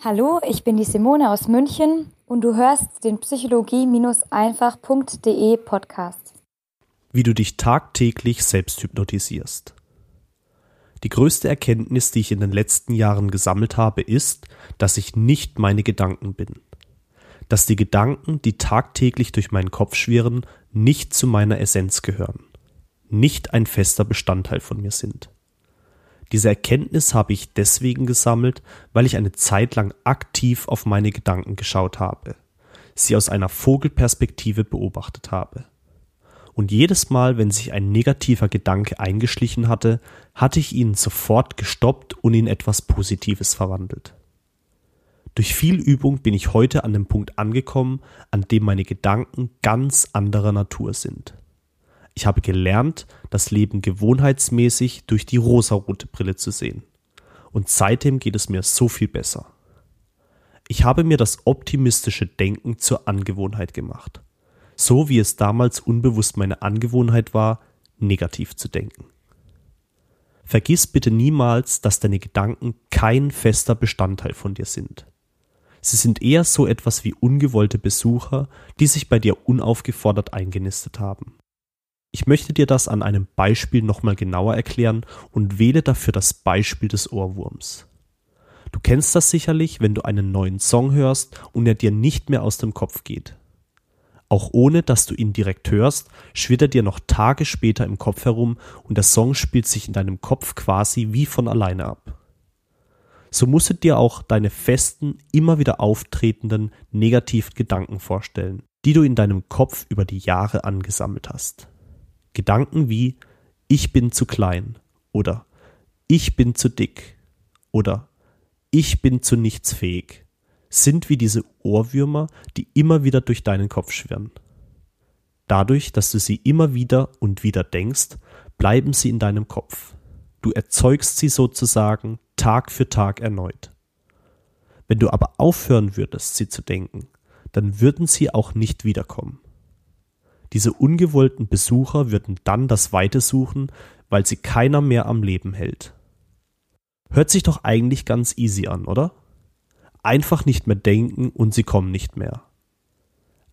Hallo, ich bin die Simone aus München und du hörst den Psychologie-einfach.de Podcast. Wie du dich tagtäglich selbst hypnotisierst. Die größte Erkenntnis, die ich in den letzten Jahren gesammelt habe, ist, dass ich nicht meine Gedanken bin. Dass die Gedanken, die tagtäglich durch meinen Kopf schwirren, nicht zu meiner Essenz gehören, nicht ein fester Bestandteil von mir sind. Diese Erkenntnis habe ich deswegen gesammelt, weil ich eine Zeit lang aktiv auf meine Gedanken geschaut habe, sie aus einer Vogelperspektive beobachtet habe. Und jedes Mal, wenn sich ein negativer Gedanke eingeschlichen hatte, hatte ich ihn sofort gestoppt und in etwas Positives verwandelt. Durch viel Übung bin ich heute an dem Punkt angekommen, an dem meine Gedanken ganz anderer Natur sind. Ich habe gelernt, das Leben gewohnheitsmäßig durch die rosarote Brille zu sehen. Und seitdem geht es mir so viel besser. Ich habe mir das optimistische Denken zur Angewohnheit gemacht. So wie es damals unbewusst meine Angewohnheit war, negativ zu denken. Vergiss bitte niemals, dass deine Gedanken kein fester Bestandteil von dir sind. Sie sind eher so etwas wie ungewollte Besucher, die sich bei dir unaufgefordert eingenistet haben. Ich möchte dir das an einem Beispiel nochmal genauer erklären und wähle dafür das Beispiel des Ohrwurms. Du kennst das sicherlich, wenn du einen neuen Song hörst und er dir nicht mehr aus dem Kopf geht. Auch ohne dass du ihn direkt hörst, schwirrt er dir noch Tage später im Kopf herum und der Song spielt sich in deinem Kopf quasi wie von alleine ab. So musst du dir auch deine festen, immer wieder auftretenden negativen Gedanken vorstellen, die du in deinem Kopf über die Jahre angesammelt hast. Gedanken wie ich bin zu klein oder ich bin zu dick oder ich bin zu nichts fähig sind wie diese Ohrwürmer, die immer wieder durch deinen Kopf schwirren. Dadurch, dass du sie immer wieder und wieder denkst, bleiben sie in deinem Kopf. Du erzeugst sie sozusagen Tag für Tag erneut. Wenn du aber aufhören würdest, sie zu denken, dann würden sie auch nicht wiederkommen. Diese ungewollten Besucher würden dann das Weite suchen, weil sie keiner mehr am Leben hält. Hört sich doch eigentlich ganz easy an, oder? Einfach nicht mehr denken und sie kommen nicht mehr.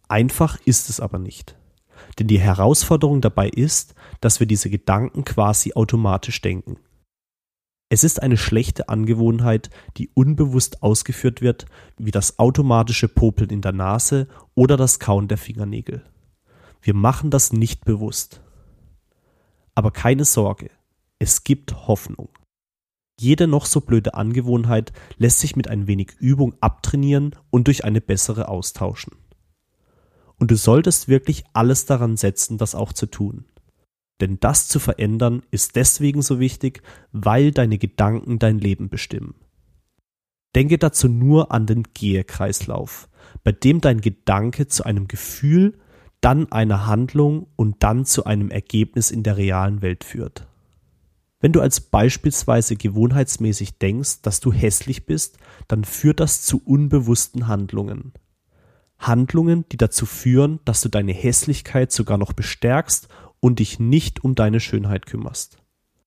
Einfach ist es aber nicht. Denn die Herausforderung dabei ist, dass wir diese Gedanken quasi automatisch denken. Es ist eine schlechte Angewohnheit, die unbewusst ausgeführt wird, wie das automatische Popeln in der Nase oder das Kauen der Fingernägel. Wir machen das nicht bewusst. Aber keine Sorge, es gibt Hoffnung. Jede noch so blöde Angewohnheit lässt sich mit ein wenig Übung abtrainieren und durch eine bessere austauschen. Und du solltest wirklich alles daran setzen, das auch zu tun. Denn das zu verändern ist deswegen so wichtig, weil deine Gedanken dein Leben bestimmen. Denke dazu nur an den Gehekreislauf, bei dem dein Gedanke zu einem Gefühl dann eine Handlung und dann zu einem Ergebnis in der realen Welt führt. Wenn du als beispielsweise gewohnheitsmäßig denkst, dass du hässlich bist, dann führt das zu unbewussten Handlungen. Handlungen, die dazu führen, dass du deine Hässlichkeit sogar noch bestärkst und dich nicht um deine Schönheit kümmerst.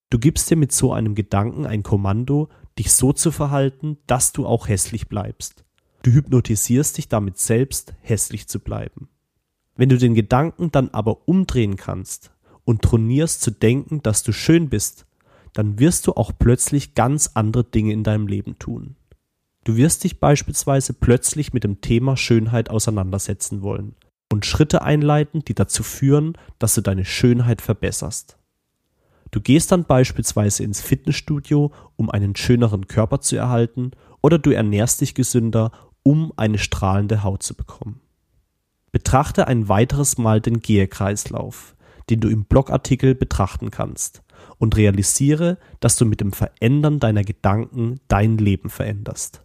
Du gibst dir mit so einem Gedanken ein Kommando, dich so zu verhalten, dass du auch hässlich bleibst. Du hypnotisierst dich damit selbst, hässlich zu bleiben. Wenn du den Gedanken dann aber umdrehen kannst und trainierst zu denken, dass du schön bist, dann wirst du auch plötzlich ganz andere Dinge in deinem Leben tun. Du wirst dich beispielsweise plötzlich mit dem Thema Schönheit auseinandersetzen wollen und Schritte einleiten, die dazu führen, dass du deine Schönheit verbesserst. Du gehst dann beispielsweise ins Fitnessstudio, um einen schöneren Körper zu erhalten, oder du ernährst dich gesünder, um eine strahlende Haut zu bekommen. Betrachte ein weiteres Mal den Gehkreislauf, den du im Blogartikel betrachten kannst, und realisiere, dass du mit dem Verändern deiner Gedanken dein Leben veränderst.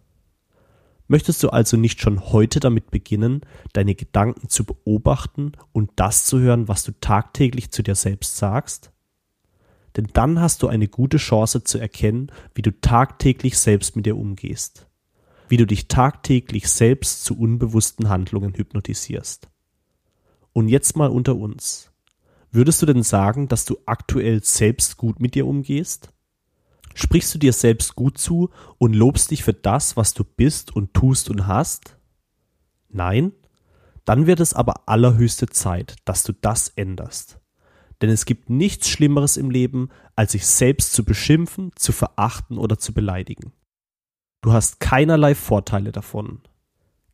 Möchtest du also nicht schon heute damit beginnen, deine Gedanken zu beobachten und das zu hören, was du tagtäglich zu dir selbst sagst? Denn dann hast du eine gute Chance zu erkennen, wie du tagtäglich selbst mit dir umgehst wie du dich tagtäglich selbst zu unbewussten Handlungen hypnotisierst. Und jetzt mal unter uns. Würdest du denn sagen, dass du aktuell selbst gut mit dir umgehst? Sprichst du dir selbst gut zu und lobst dich für das, was du bist und tust und hast? Nein? Dann wird es aber allerhöchste Zeit, dass du das änderst. Denn es gibt nichts Schlimmeres im Leben, als sich selbst zu beschimpfen, zu verachten oder zu beleidigen. Du hast keinerlei Vorteile davon.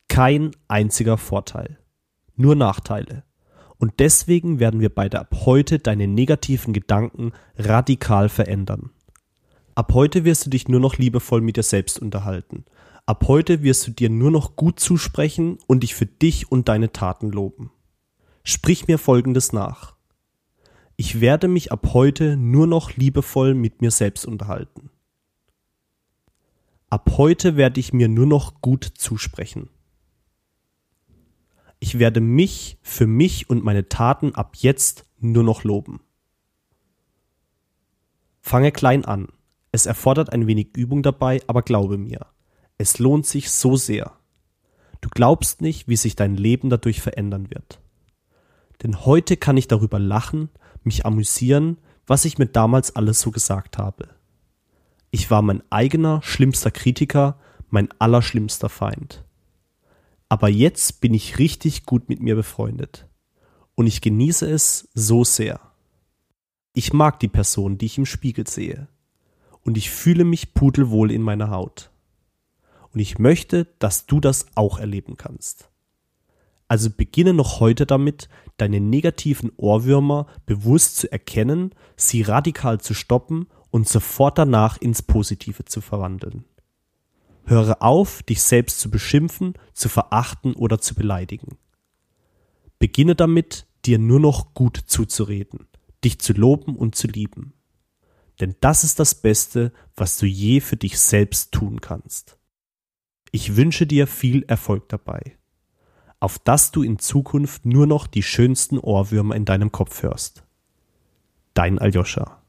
Kein einziger Vorteil. Nur Nachteile. Und deswegen werden wir beide ab heute deine negativen Gedanken radikal verändern. Ab heute wirst du dich nur noch liebevoll mit dir selbst unterhalten. Ab heute wirst du dir nur noch gut zusprechen und dich für dich und deine Taten loben. Sprich mir Folgendes nach. Ich werde mich ab heute nur noch liebevoll mit mir selbst unterhalten. Ab heute werde ich mir nur noch gut zusprechen. Ich werde mich für mich und meine Taten ab jetzt nur noch loben. Fange klein an. Es erfordert ein wenig Übung dabei, aber glaube mir, es lohnt sich so sehr. Du glaubst nicht, wie sich dein Leben dadurch verändern wird. Denn heute kann ich darüber lachen, mich amüsieren, was ich mir damals alles so gesagt habe. Ich war mein eigener schlimmster Kritiker, mein allerschlimmster Feind. Aber jetzt bin ich richtig gut mit mir befreundet. Und ich genieße es so sehr. Ich mag die Person, die ich im Spiegel sehe. Und ich fühle mich pudelwohl in meiner Haut. Und ich möchte, dass du das auch erleben kannst. Also beginne noch heute damit, deine negativen Ohrwürmer bewusst zu erkennen, sie radikal zu stoppen und sofort danach ins Positive zu verwandeln. Höre auf, dich selbst zu beschimpfen, zu verachten oder zu beleidigen. Beginne damit, dir nur noch gut zuzureden, dich zu loben und zu lieben. Denn das ist das Beste, was du je für dich selbst tun kannst. Ich wünsche dir viel Erfolg dabei auf dass du in Zukunft nur noch die schönsten Ohrwürmer in deinem Kopf hörst. Dein Aljoscha.